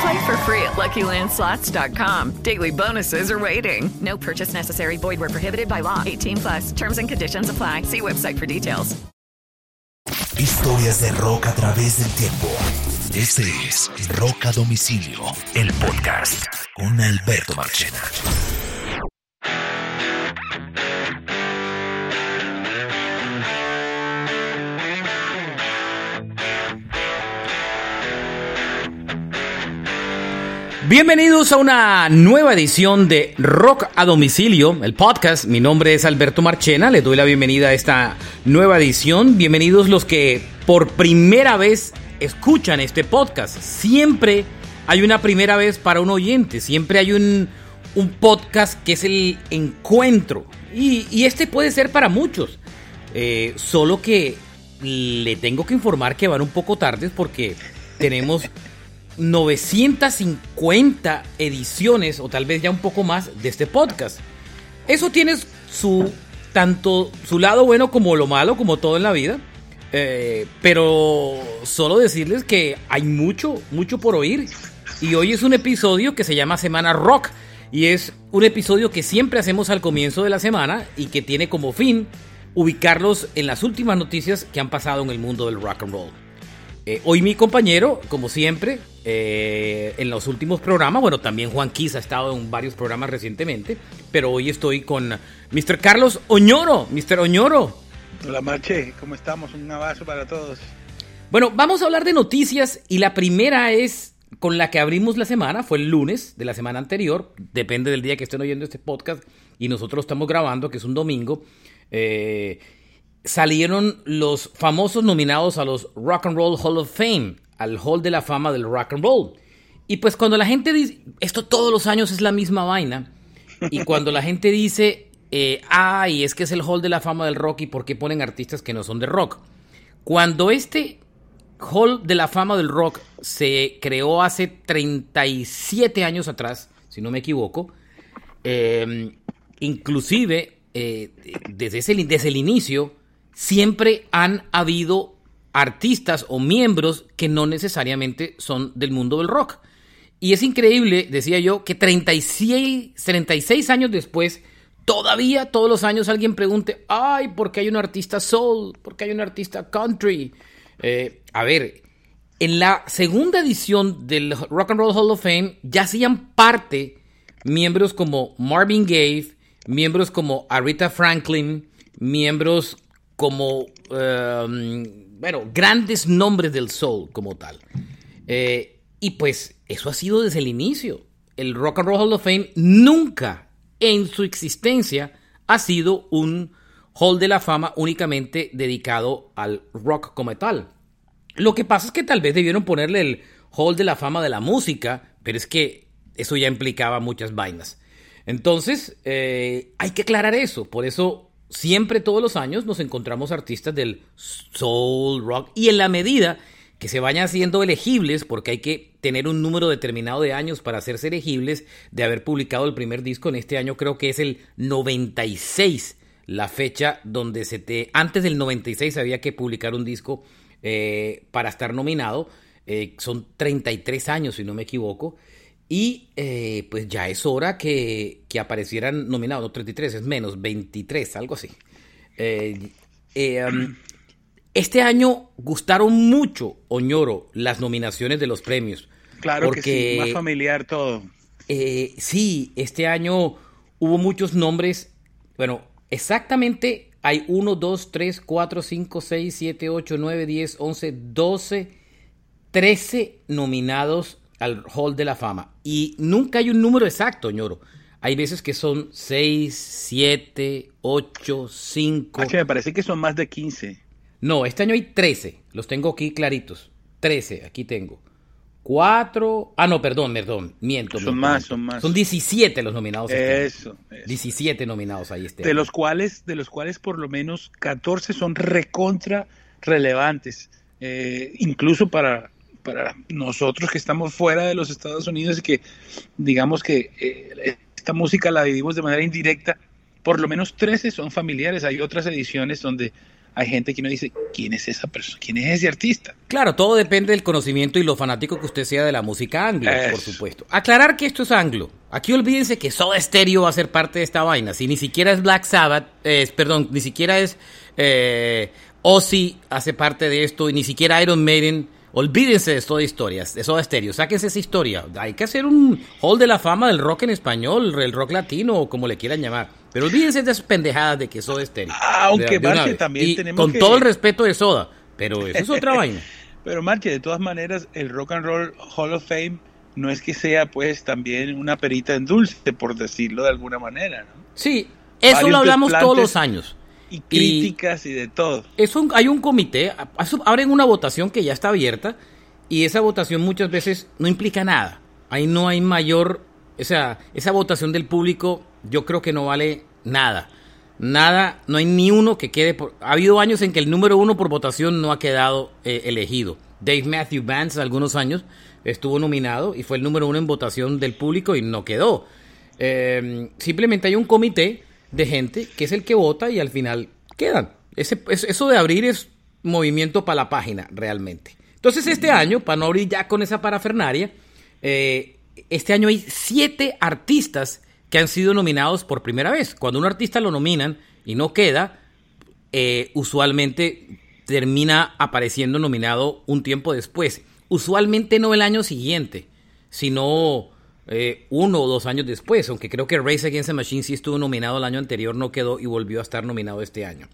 Play for free at LuckyLandSlots.com. Daily bonuses are waiting. No purchase necessary. Void were prohibited by law. 18 plus. Terms and conditions apply. See website for details. Historias de rock a través del tiempo. Este es Rock a Domicilio, el podcast con Alberto Marchena. Bienvenidos a una nueva edición de Rock a Domicilio, el podcast. Mi nombre es Alberto Marchena, les doy la bienvenida a esta nueva edición. Bienvenidos los que por primera vez escuchan este podcast. Siempre hay una primera vez para un oyente, siempre hay un, un podcast que es el encuentro. Y, este puede ser para muchos. Eh, solo que le tengo que informar que van un poco tardes porque tenemos 950 ediciones o tal vez ya un poco más de este podcast. Eso tiene su tanto su lado bueno como lo malo, como todo en la vida. Eh, pero solo decirles que hay mucho, mucho por oír. Y hoy es un episodio que se llama Semana Rock. Y es un episodio que siempre hacemos al comienzo de la semana y que tiene como fin ubicarlos en las últimas noticias que han pasado en el mundo del rock and roll. Eh, hoy mi compañero, como siempre, eh, en los últimos programas, bueno, también Juan ha estado en varios programas recientemente, pero hoy estoy con Mr. Carlos Oñoro. Mr. Oñoro. Hola Marche, ¿cómo estamos? Un abrazo para todos. Bueno, vamos a hablar de noticias y la primera es con la que abrimos la semana, fue el lunes de la semana anterior, depende del día que estén oyendo este podcast y nosotros estamos grabando, que es un domingo. Eh, salieron los famosos nominados a los Rock and Roll Hall of Fame, al Hall de la Fama del Rock and Roll. Y pues cuando la gente dice, esto todos los años es la misma vaina, y cuando la gente dice, eh, ay, es que es el Hall de la Fama del Rock y por qué ponen artistas que no son de rock. Cuando este Hall de la Fama del Rock se creó hace 37 años atrás, si no me equivoco, eh, inclusive eh, desde, ese, desde el inicio, siempre han habido artistas o miembros que no necesariamente son del mundo del rock. Y es increíble, decía yo, que 36, 36 años después, todavía todos los años alguien pregunte, ay, ¿por qué hay un artista soul? ¿Por qué hay un artista country? Eh, a ver, en la segunda edición del Rock and Roll Hall of Fame ya hacían parte miembros como Marvin Gaye, miembros como Aretha Franklin, miembros como, um, bueno, grandes nombres del soul como tal. Eh, y pues eso ha sido desde el inicio. El Rock and Roll Hall of Fame nunca en su existencia ha sido un hall de la fama únicamente dedicado al rock como tal. Lo que pasa es que tal vez debieron ponerle el hall de la fama de la música, pero es que eso ya implicaba muchas vainas. Entonces, eh, hay que aclarar eso. Por eso siempre todos los años nos encontramos artistas del soul, rock, y en la medida que se vayan haciendo elegibles, porque hay que tener un número determinado de años para hacerse elegibles, de haber publicado el primer disco en este año, creo que es el 96, la fecha donde se te... Antes del 96 había que publicar un disco eh, para estar nominado, eh, son 33 años si no me equivoco, y eh, pues ya es hora que, que, aparecieran nominados, no 33, es menos, 23, algo así. Eh, eh, um, este año gustaron mucho, Oñoro, las nominaciones de los premios. Claro porque, que sí, más familiar todo. sí, este año hubo muchos nombres, bueno, exactamente hay 1, 2, 3, 4, 5, 6, 7, 8, 9, 10, 11, 12, 13 nominados al Hall de la Fama. Y nunca hay un número exacto, ñoro. Hay veces que son 6, 7, 8, 5. me parece que son más de 15. No, este año hay 13. Los tengo aquí claritos. 13, aquí tengo. 4. Ah, no, perdón, perdón. Miento. Son más, son más. Son 17 los nominados. Este eso, 17 nominados ahí este de los cuales De los cuales por lo menos 14 son recontra relevantes. Eh, incluso para, para nosotros que estamos fuera de los Estados Unidos y que digamos que eh, esta música la vivimos de manera indirecta, por lo menos 13 son familiares. Hay otras ediciones donde hay gente que no dice, ¿quién es esa persona? ¿Quién es ese artista? Claro, todo depende del conocimiento y lo fanático que usted sea de la música anglo, por supuesto. Aclarar que esto es anglo. Aquí olvídense que Soda Stereo va a ser parte de esta vaina. Si ni siquiera es Black Sabbath, perdón, ni siquiera es eh, Ozzy hace parte de esto y ni siquiera Iron Maiden Olvídense de todas historias, de Soda Stereo, sáquense esa historia. Hay que hacer un hall de la fama del rock en español, el rock latino o como le quieran llamar. Pero olvídense de esas pendejadas de que Soda Stereo. Ah, aunque Marche también tenemos con todo el respeto de Soda, pero eso es otra vaina. Pero Marche, de todas maneras, el Rock and Roll Hall of Fame no es que sea pues también una perita en dulce, por decirlo de alguna manera, ¿no? Sí, eso lo hablamos todos los años y críticas y, de todo. Es hay un comité, abren una votación que ya está abierta y esa votación muchas veces no implica nada. Ahí no hay mayor, o sea, esa votación del público yo creo que no vale nada. Nada, no hay ni uno que quede por... Ha habido años en que el número uno por votación no ha quedado eh, elegido. Dave Matthew Vance, algunos años, estuvo nominado y fue el número uno en votación del público y no quedó. Eh, simplemente hay un comité de gente que es el que vota y al final quedan. Ese, eso de abrir es movimiento para la página, realmente. Entonces, este año, para no abrir ya con esa parafernaria, eh, este año hay siete artistas que han sido nominados por primera vez. Cuando un artista lo nominan y no queda, eh, usualmente termina apareciendo nominado un tiempo después. Usualmente no el año siguiente, sino eh, uno o dos años después, aunque creo que Race Against the Machine sí estuvo nominado el año anterior, no quedó y volvió a estar nominado este año.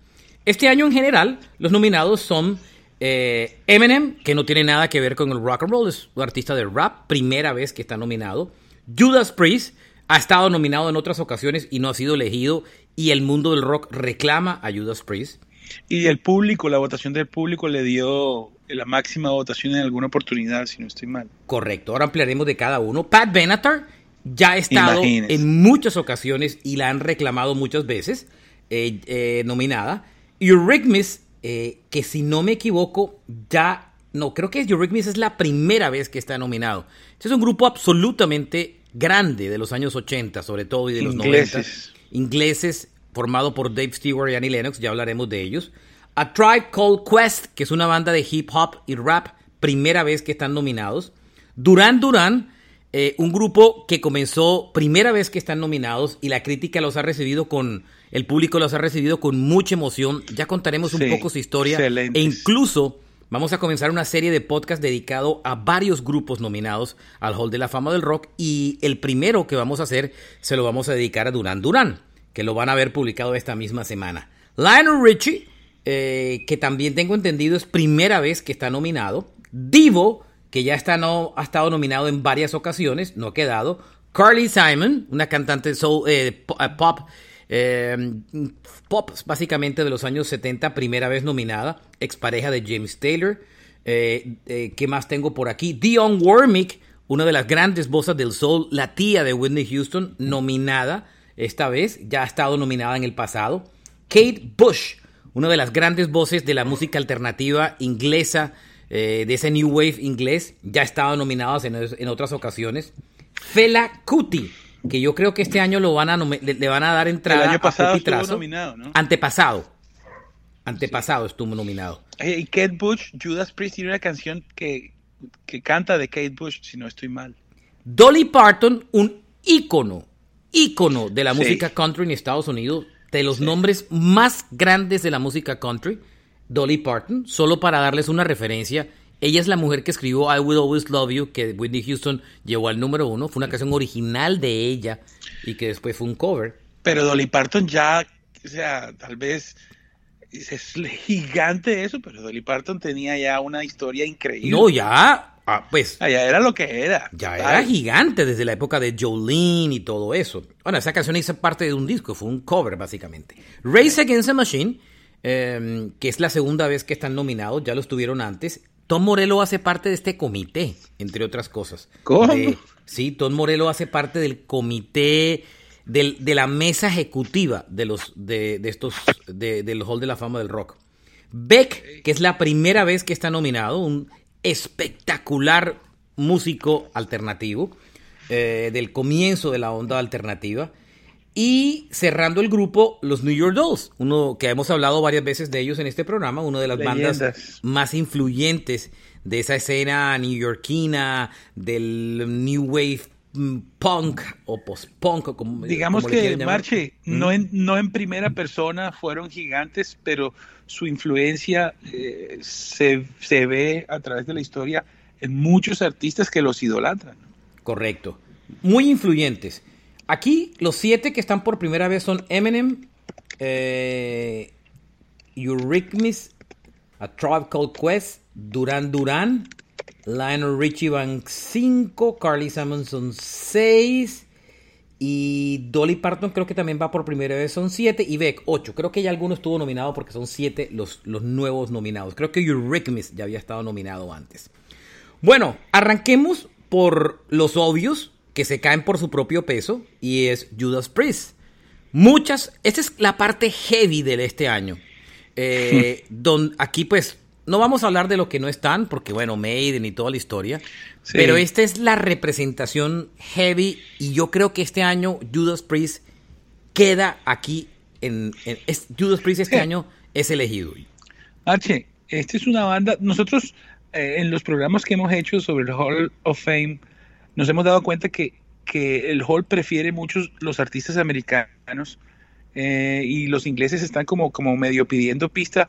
Este año en general, los nominados son eh, Eminem, que no tiene nada que ver con el rock and roll, es un artista de rap, primera vez que está nominado. Judas Priest ha estado nominado en otras ocasiones y no ha sido elegido, y el mundo del rock reclama a Judas Priest. Y el público, la votación del público le dio la máxima votación en alguna oportunidad, si no estoy mal. Correcto, ahora ampliaremos de cada uno. Pat Benatar ya ha estado en muchas ocasiones y la han reclamado muchas veces, eh, eh, nominada. Eurythmics, eh, que si no me equivoco, ya, no, creo que Eurythmics es la primera vez que está nominado. Este es un grupo absolutamente grande de los años 80, sobre todo, y de los Ingleses. 90. Ingleses, formado por Dave Stewart y Annie Lennox, ya hablaremos de ellos. A Tribe Called Quest, que es una banda de hip hop y rap, primera vez que están nominados. Duran Duran, eh, un grupo que comenzó primera vez que están nominados y la crítica los ha recibido con, el público los ha recibido con mucha emoción. Ya contaremos un poco su historia e incluso vamos a comenzar una serie de podcast dedicado a varios grupos nominados al Hall de la Fama del Rock y el primero que vamos a hacer se lo vamos a dedicar a Duran Duran, que lo van a ver publicado esta misma semana. Lionel Richie eh, que también tengo entendido es primera vez que está nominado. Divo, que ya está no, ha estado nominado en varias ocasiones, no ha quedado. Carly Simon, una cantante soul, eh, eh, pop, pop básicamente de los años 70, primera vez nominada, expareja de James Taylor. ¿Qué más tengo por aquí? Dion Warmick, una de las grandes voces del soul, la tía de Whitney Houston, nominada esta vez, ya ha estado nominada en el pasado. Kate Bush, una de las grandes voces de la música alternativa inglesa, eh, de ese New Wave inglés, ya ha estado nominado en, otras ocasiones. Fela Kuti, que yo creo que este año lo van a le, van a dar entrada El año pasado estuvo nominado, ¿no? Antepasado. Antepasado estuvo nominado. Y Kate Bush, Judas Priest tiene una canción que, que canta de Kate Bush, si no estoy mal. Dolly Parton, un ícono, ícono de la música country en Estados Unidos, de los nombres más grandes de la música country, Dolly Parton, solo para darles una referencia. Ella es la mujer que escribió I Will Always Love You, que Whitney Houston llevó al número uno. Fue una canción original de ella y que después fue un cover. Pero Dolly Parton ya, o sea, tal vez es gigante eso, pero Dolly Parton tenía ya una historia increíble. No, ya, ah, pues. Ya era lo que era. Ya era gigante desde la época de Jolene y todo eso. Bueno, esa canción hizo parte de un disco, fue un cover básicamente. Race Against the Machine, eh, que es la segunda vez que están nominados, ya lo estuvieron antes. Tom Morello hace parte de este comité, entre otras cosas. ¿Cómo? De- sí, Tom Morello hace parte del comité del- de la mesa ejecutiva de los de, de estos de- del Hall de la Fama del Rock. Beck, que es la primera vez que está nominado, un espectacular músico alternativo eh, del comienzo de la onda alternativa. Y cerrando el grupo, los New York Dolls, uno que hemos hablado varias veces de ellos en este programa, una de las bandas más influyentes de esa escena neoyorquina, del New Wave punk o post-punk, o como Digamos como que. Marche, no en, no en primera persona fueron gigantes, pero su influencia eh, se, se ve a través de la historia en muchos artistas que los idolatran. Correcto. Muy influyentes. Aquí los siete que están por primera vez son Eminem, eh, Eurythmics, A Tribe Called Quest, Duran Duran, Lionel Richie van 5, Carly Samonson 6 y Dolly Parton creo que también va por primera vez, son 7 y Beck 8. Creo que ya alguno estuvo nominado porque son 7 los, los nuevos nominados. Creo que Eurythmics ya había estado nominado antes. Bueno, arranquemos por los obvios que se caen por su propio peso y es Judas Priest. Muchas, esta es la parte heavy de este año. Eh, don, aquí pues no vamos a hablar de lo que no están, porque bueno, Maiden y toda la historia, Sí. pero esta es la representación heavy y yo creo que este año Judas Priest queda aquí en, en- es- Judas Priest este Sí. año es elegido. Arche, esta es una banda, nosotros eh, en los programas que hemos hecho sobre el Hall of Fame, nos hemos dado cuenta que, que el Hall prefiere muchos los artistas americanos eh, y los ingleses están como, como medio pidiendo pista.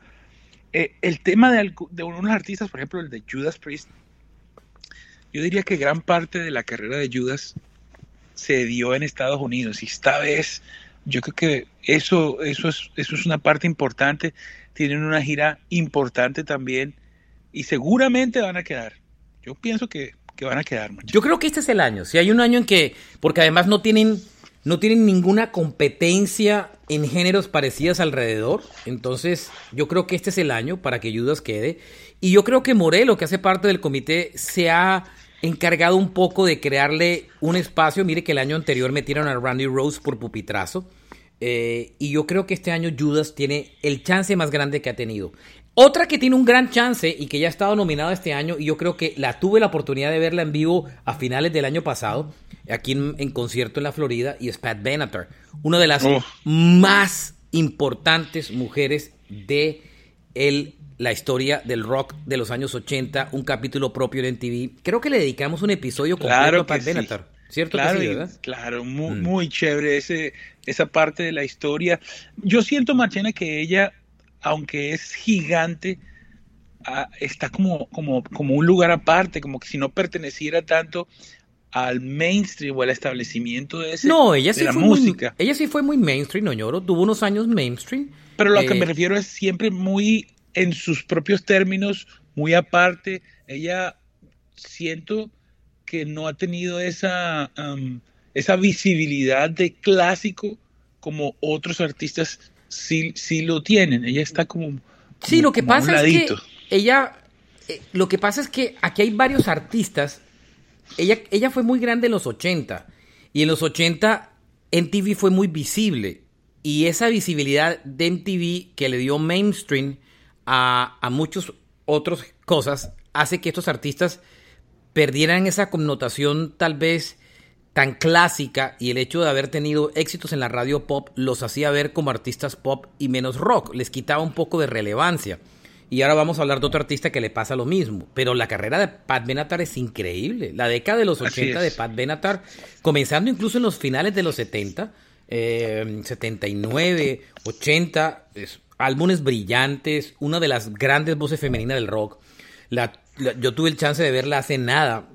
Eh, el tema de, de unos artistas, por ejemplo, el de Judas Priest, yo diría que gran parte de la carrera de Judas se dio en Estados Unidos y esta vez yo creo que eso, eso, es, eso es una parte importante. Tienen una gira importante también y seguramente van a quedar. Yo pienso que, que van a quedar. macho. Yo creo que este es el año. Si hay un año en que, porque además no tienen, no tienen ninguna competencia en géneros parecidos alrededor, entonces yo creo que este es el año para que Judas quede. Y yo creo que Morelo, que hace parte del comité, se ha encargado un poco de crearle un espacio. Mire que el año anterior metieron a Randy Rose por pupitrazo. Eh, y yo creo que este año Judas tiene el chance más grande que ha tenido. Otra que tiene un gran chance y que ya ha estado nominada este año, y yo creo que la tuve la oportunidad de verla en vivo a finales del año pasado, aquí en, en concierto en la Florida, y es Pat Benatar, una de las más importantes mujeres de el, la historia del rock de los años 80, un capítulo propio en MTV. Creo que le dedicamos un episodio completo Claro a Pat sí. Benatar. ¿Cierto Claro, sí, muy, Mm. muy chévere ese, esa parte de la historia. Yo siento, Marchena, que ella, aunque es gigante, ah, está como, como, como un lugar aparte, como que si no perteneciera tanto al mainstream o al establecimiento de, ese, No, ella de sí, la fue música. Muy, ella sí fue muy mainstream, no lloro. Tuvo unos años mainstream. Pero lo que Eh, me refiero es siempre muy en sus propios términos, muy aparte. Ella siento que no ha tenido esa, esa visibilidad de clásico como otros artistas sí, sí lo tienen. Ella está como... Sí, como- lo que pasa es que ella, eh, lo que pasa es que aquí hay varios artistas. Ella, ella fue muy grande en los 80 y en los 80 MTV fue muy visible y esa visibilidad de MTV que le dio mainstream a, a muchas otras cosas hace que estos artistas perdieran esa connotación tal vez tan clásica y el hecho de haber tenido éxitos en la radio pop los hacía ver como artistas pop y menos rock, les quitaba un poco de relevancia. Y ahora vamos a hablar de otro artista que le pasa lo mismo. Pero la carrera de Pat Benatar es increíble. La década de los Así 80 de. Pat Benatar, comenzando incluso en los finales de los 70, eh, 79, 80, es- álbumes brillantes, una de las grandes voces femeninas del rock. La- la- yo tuve el chance de verla hace nada,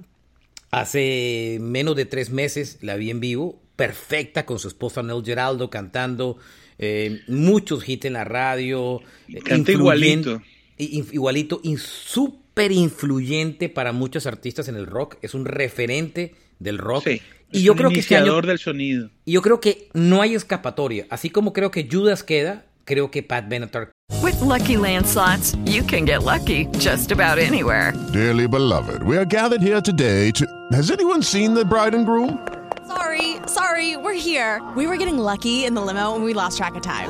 hace menos de tres meses, la vi en vivo, perfecta con su esposa Nel Geraldo cantando. eh, muchos hits en la radio. Canta igualito. Igualito, in- súper influyente para muchos artistas en el rock. Es un referente del rock. Sí, y es yo un creo que este año del sonido. y yo creo que no hay escapatoria. Así como creo que Judas queda, creo que Pat Benatar. With Lucky Land slots, you can get lucky just about anywhere. Dearly beloved, we are gathered here today to. Has anyone seen the bride and groom? Sorry, sorry, we're here. We were getting lucky in the limo and we lost track of time.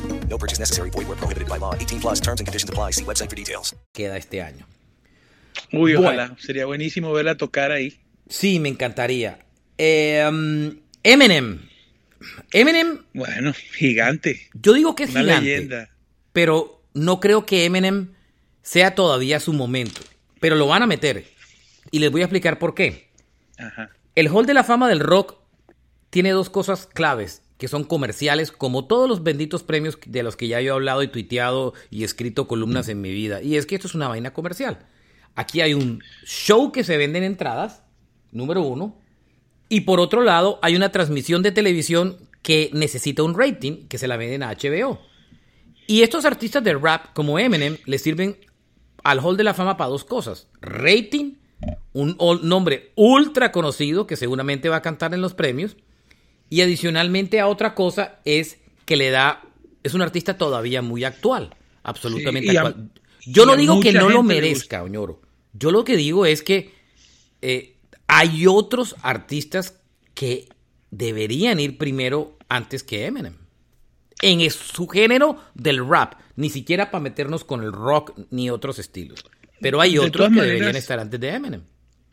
No purchase necessary. Void where prohibited by law. 18 plus terms and conditions apply. See website for details. Queda este año. Uy, Bueno. ojalá. Sería buenísimo verla tocar ahí. Sí, me encantaría. Eh, um, Eminem. Eminem, Bueno, gigante. yo digo que es Una gigante. leyenda. Pero no creo que Eminem sea todavía su momento. Pero lo van a meter. Y les voy a explicar por qué. Ajá. El Hall de la Fama del Rock tiene dos cosas claves que son comerciales, como todos los benditos premios de los que ya yo he hablado y tuiteado y escrito columnas en mi vida. Y es que esto es una vaina comercial. Aquí hay un show que se venden entradas, número uno. Y por otro lado, hay una transmisión de televisión que necesita un rating, que se la venden a HBO. Y estos artistas de rap, como Eminem, le sirven al Hall de la Fama para dos cosas. Rating, un nombre ultra conocido que seguramente va a cantar en los premios. Y adicionalmente a otra cosa es que le da, es un artista todavía muy actual, absolutamente Sí, y a- actual. Yo no digo que no lo merezca, Oñoro. Yo lo que digo es que eh, hay otros artistas que deberían ir primero antes que Eminem. En su género del rap, ni siquiera para meternos con el rock ni otros estilos. Pero hay otros que maneras- deberían estar antes de Eminem.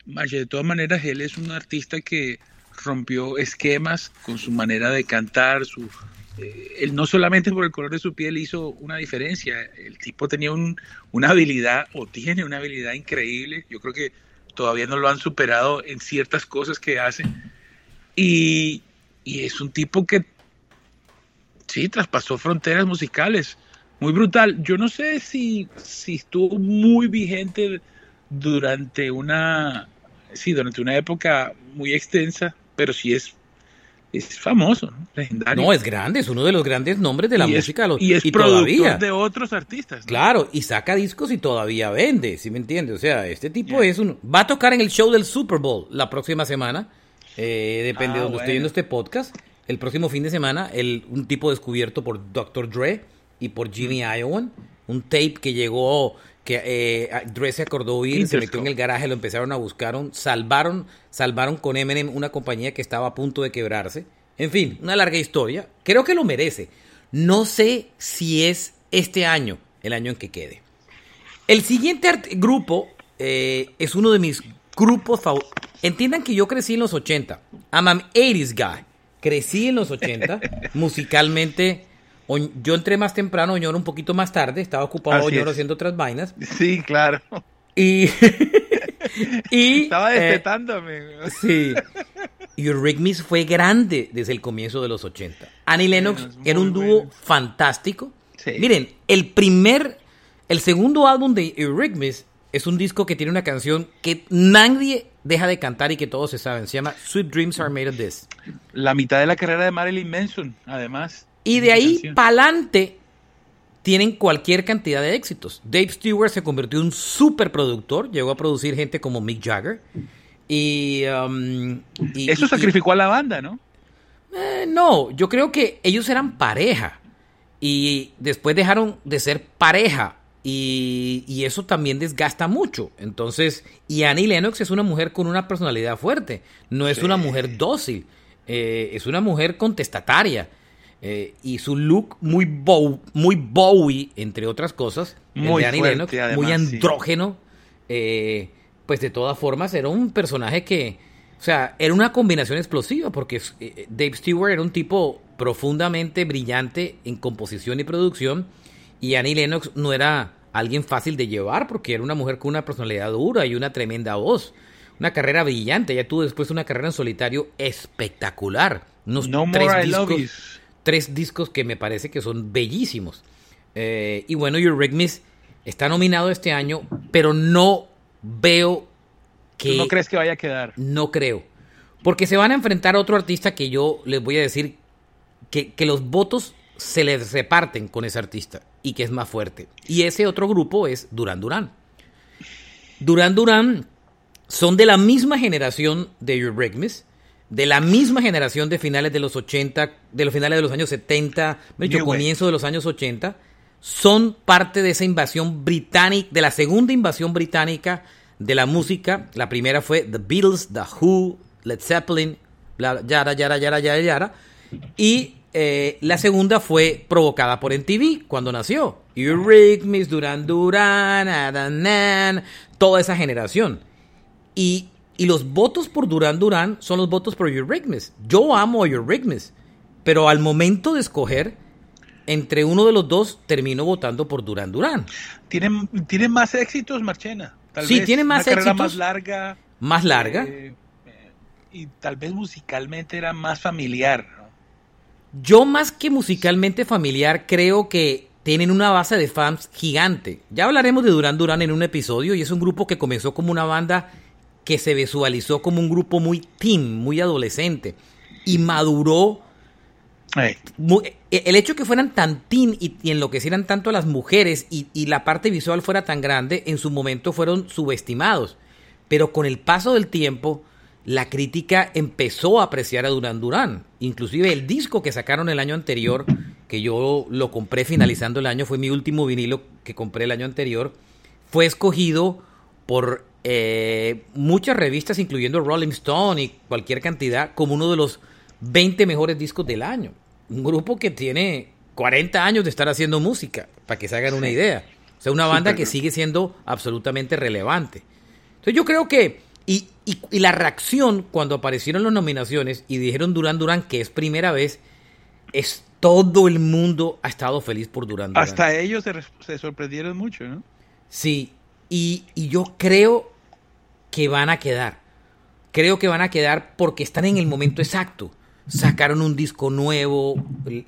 Mache, de todas maneras, él es un artista que rompió esquemas con su manera de cantar, su eh, él no solamente por el color de su piel hizo una diferencia, el tipo tenía un- una habilidad o tiene una habilidad increíble, yo creo que todavía no lo han superado en ciertas cosas que hace y, y es un tipo que sí, traspasó fronteras musicales, muy brutal. Yo no sé si, si estuvo muy vigente durante una, sí, durante una época muy extensa, pero sí es, es famoso, ¿no? legendario. No, es grande, es uno de los grandes nombres de la y música. y es productor todavía. de otros artistas. ¿no? Claro, y saca discos y todavía vende, ¿sí me entiendes? O sea, este tipo es un... Va a tocar en el show del Super Bowl la próxima semana, eh, depende Ah, de donde bueno. estoy viendo este podcast. El próximo fin de semana, el, un tipo descubierto por Dr. Dre y por Jimmy Iowan, un tape que llegó, que eh, Dre se acordó oír, se metió en el garaje, lo empezaron a buscar, salvaron, salvaron con Eminem una compañía que estaba a punto de quebrarse. En fin, una larga historia. Creo que lo merece. No sé si es este año, el año en que quede. El siguiente grupo eh, es uno de mis grupos favoritos. Entiendan que yo crecí en los 80. I'm an 80s guy. Crecí en los 80. musicalmente, yo entré más temprano, Oñoro un poquito más tarde. Estaba ocupado Oñoro haciendo otras vainas. Sí, claro. Y. y Estaba eh, despetándome. Sí. Eurythmics fue grande desde el comienzo de los 80. Annie Lennox Bueno, era un dúo bueno. fantástico. Sí. Miren, el primer, el segundo álbum de Eurythmics es un disco que tiene una canción que nadie deja de cantar y que todos se saben. Se llama Sweet Dreams Are Made of This. La mitad de la carrera de Marilyn Manson, además. Y de ahí para adelante tienen cualquier cantidad de éxitos. Dave Stewart se convirtió en un superproductor, llegó a producir gente como Mick Jagger. Y, um, y- Eso y- sacrificó a la banda, ¿no? eh, no, yo creo que ellos eran pareja y después dejaron de ser pareja y, y eso también desgasta mucho. Entonces, y Annie Lennox es una mujer con una personalidad fuerte, no es una mujer dócil, eh, es una mujer contestataria. Eh, y su look muy, bow- muy Bowie, entre otras cosas, Muy de Annie fuerte, Lennox, además, muy sí. andrógeno, eh, pues de todas formas era un personaje que, o sea, era una combinación explosiva porque eh, Dave Stewart era un tipo profundamente brillante en composición y producción y Annie Lennox no era alguien fácil de llevar porque era una mujer con una personalidad dura y una tremenda voz. Una carrera brillante, ella tuvo después una carrera en solitario espectacular. Unos No tres more I love discos. Tres discos que me parece que son bellísimos. Eh, y bueno, Eurythmics está nominado este año, pero no veo que... ¿Tú no crees que vaya a quedar? No creo. Porque se van a enfrentar a otro artista que yo les voy a decir que, que los votos se les reparten con ese artista y que es más fuerte. Y ese otro grupo es Duran Duran. Duran Duran son de la misma generación de Eurythmics, de la misma generación de finales de los 80, de los finales de los años 70, de hecho, New Wave. comienzo de los años 80, son parte de esa invasión británica, de la segunda invasión británica de la música. La primera fue The Beatles, The Who, Led Zeppelin, bla, yara, yara, yara, yara, yara. Y eh, la segunda fue provocada por MTV cuando nació. Eurythmics, Duran Duran, Adanan, toda esa generación. Y, y los votos por Duran Duran son los votos por Eurythmics. Yo amo a Eurythmics, pero al momento de escoger entre uno de los dos termino votando por Duran Duran. ¿Tiene, tiene más éxitos, Marchena? Tal Sí, vez tiene más una carrera éxitos. más larga. Más larga. eh, eh, y tal vez musicalmente era más familiar. ¿no? Yo más que musicalmente familiar creo que tienen una base de fans gigante. Ya hablaremos de Duran Duran en un episodio y es un grupo que comenzó como una banda que se visualizó como un grupo muy teen, muy adolescente y maduró. E- El hecho que fueran tan teen y, y enloquecieran tanto a las mujeres y, y la parte visual fuera tan grande, en su momento fueron subestimados. Pero con el paso del tiempo, la crítica empezó a apreciar a Duran Duran. Inclusive el disco que sacaron el año anterior, que yo lo compré finalizando el año, fue mi último vinilo que compré el año anterior, fue escogido por eh, muchas revistas, incluyendo Rolling Stone y cualquier cantidad, como uno de los 20 mejores discos del año. Un grupo que tiene 40 años de estar haciendo música, para que se hagan una idea. O sea, una banda que sigue siendo absolutamente relevante. Entonces yo creo que, y, y- y la reacción cuando aparecieron las nominaciones y dijeron Duran Duran que es primera vez, es todo el mundo ha estado feliz por Duran Duran. Hasta ellos se, se sorprendieron mucho, ¿no? Sí, y, y yo creo que van a quedar. Creo que van a quedar porque están en el momento exacto. Sacaron un disco nuevo,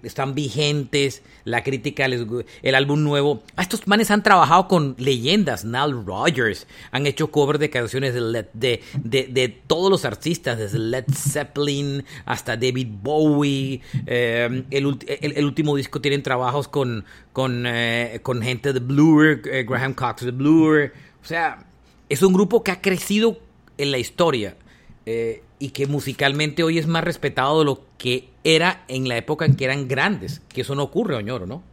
están vigentes, la crítica, les, el álbum nuevo. Ah, Estos manes han trabajado con leyendas, Nile Rodgers, han hecho covers de canciones de, de, de, todos los artistas, desde Led Zeppelin hasta David Bowie. el, ulti- el- el último disco tienen trabajos con, con, eh, con gente de Blur, eh, Graham Cox de Blur. O sea, es un grupo que ha crecido en la historia eh, y que musicalmente hoy es más respetado de lo que era en la época en que eran grandes. Que eso no ocurre, Oñoro, ¿no?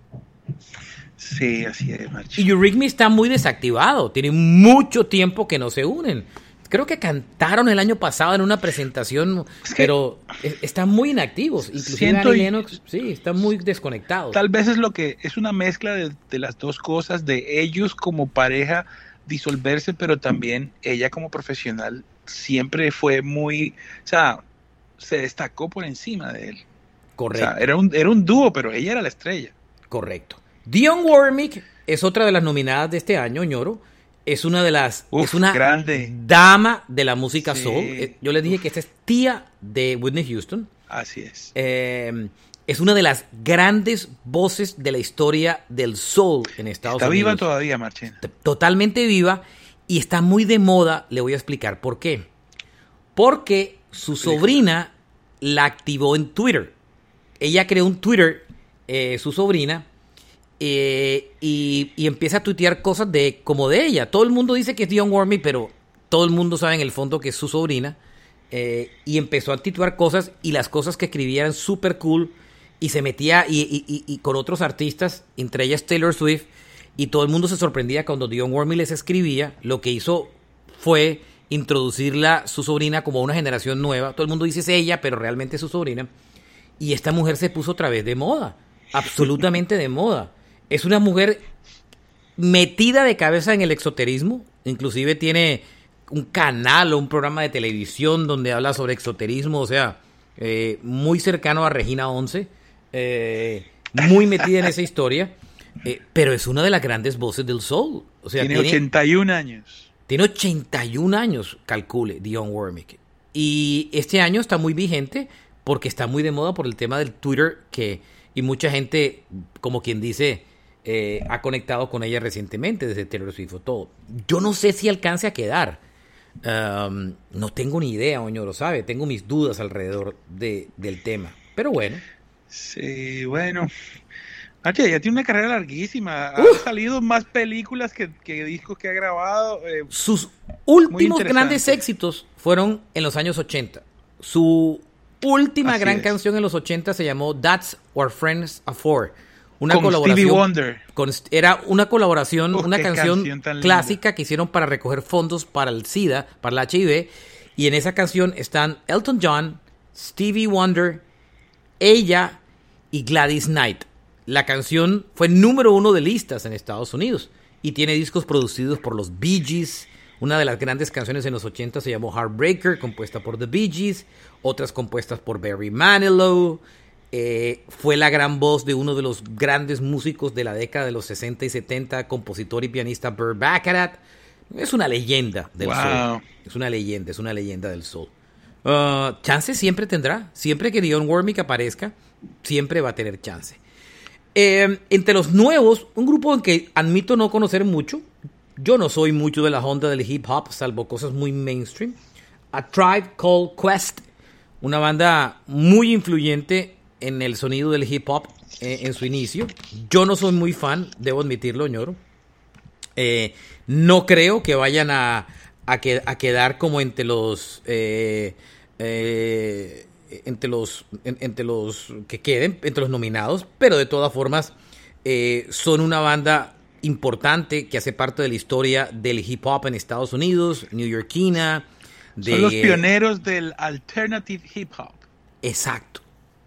Sí, así es, Marchi. Y Eurythmics está muy desactivado. Tiene mucho tiempo que no se unen. Creo que cantaron el año pasado en una presentación, pero es- están muy inactivos. Inclusive Annie Lennox, sí, están muy desconectados. Tal vez es lo que es una mezcla de, de las dos cosas, de ellos como pareja disolverse, pero también ella como profesional siempre fue muy, o sea, se destacó por encima de él. Correcto. O sea, era un, era un dúo, pero ella era la estrella. Correcto. Dion Warwick es otra de las nominadas de este año, ñoro. Es una de las. Uf, es una grande. dama de la música Sí. soul. Eh, Yo les dije que esta es tía de Whitney Houston. Así es. Eh, es una de las grandes voces de la historia del soul en Estados Está viva Unidos. todavía, Marchena. Totalmente viva y está muy de moda. Le voy a explicar por qué. Porque su sobrina la activó en Twitter. Ella creó un Twitter, eh, su sobrina, eh, y, y empieza a tuitear cosas de como de ella. Todo el mundo dice que es Dionne Warwick, pero todo el mundo sabe en el fondo que es su sobrina. Eh, y empezó a titular cosas y las cosas que escribía eran súper cool y se metía y, y- y- y con otros artistas, entre ellas Taylor Swift, y todo el mundo se sorprendía cuando Dionne Warwick les escribía. Lo que hizo fue introducirla, su sobrina, como una generación nueva. Todo el mundo dice es ella, pero realmente es su sobrina. Y esta mujer se puso otra vez de moda, absolutamente de moda. Es una mujer metida de cabeza en el exoterismo, inclusive tiene un canal o un programa de televisión donde habla sobre exoterismo, o sea, eh, muy cercano a Regina 11, eh, muy metida en esa historia, eh, pero es una de las grandes voces del soul. O sea, tiene, 81 años. tiene 81 años, calcule, Dionne Warwick. Y este año está muy vigente porque está muy de moda por el tema del Twitter que y mucha gente, como quien dice, eh, ha conectado con ella recientemente desde Taylor Swift o todo. Yo no sé si alcance a quedar. Um, no tengo ni idea, Oño lo sabe. Tengo mis dudas alrededor de, del tema. Pero bueno. Sí, bueno. Oye, ya tiene una carrera larguísima. Ha salido más películas que, que discos que ha grabado. eh, Sus últimos grandes éxitos fueron en los años 80. Su última Así gran es. canción en los 80 se llamó That's What Friends Are For. Una Con colaboración. Stevie Wonder. con- era una colaboración, Uf, una canción, canción clásica que hicieron para recoger fondos para el SIDA, para el HIV. Y en esa canción están Elton John, Stevie Wonder, ella y Gladys Knight. La canción fue número uno de listas en Estados Unidos y tiene discos producidos por los Bee Gees. Una de las grandes canciones en los 80 se llamó Heartbreaker, compuesta por The Bee Gees, otras compuestas por Barry Manilow. Eh, fue la gran voz de uno de los grandes músicos de la década de los 60 y 70, compositor y pianista Burt Bacharach. Es una leyenda del Wow. soul. Es una leyenda, es una leyenda del soul. Ah, chance siempre tendrá. Siempre que Dionne Warwick aparezca, siempre va a tener chance. Eh, entre los nuevos, un grupo en que admito no conocer mucho. Yo no soy mucho de la onda del hip hop, salvo cosas muy mainstream. A Tribe Called Quest, una banda muy influyente en el sonido del hip hop eh, en su inicio. Yo no soy muy fan, debo admitirlo, ñoro. Eh, no creo que vayan a, a, que- a quedar como entre los eh, entre los en- entre los que queden entre los nominados pero de todas formas eh, son una banda importante que hace parte de la historia del hip hop en Estados Unidos neoyorquina de Son los pioneros del alternative hip hop. Exacto.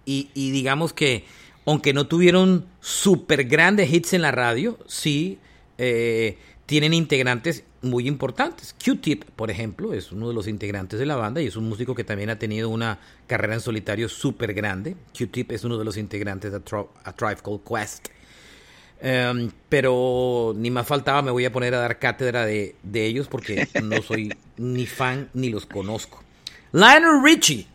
Y, y digamos que, aunque no tuvieron súper grandes hits en la radio, sí eh, tienen integrantes muy importantes. Q-Tip, por ejemplo, es uno de los integrantes de la banda y es un músico que también ha tenido una carrera en solitario súper grande. Q-Tip es uno de los integrantes de A Tri- A Tribe Called Quest. Em, pero ni más faltaba, me voy a poner a dar cátedra de, de ellos porque no soy ni fan ni los conozco. Lionel Richie,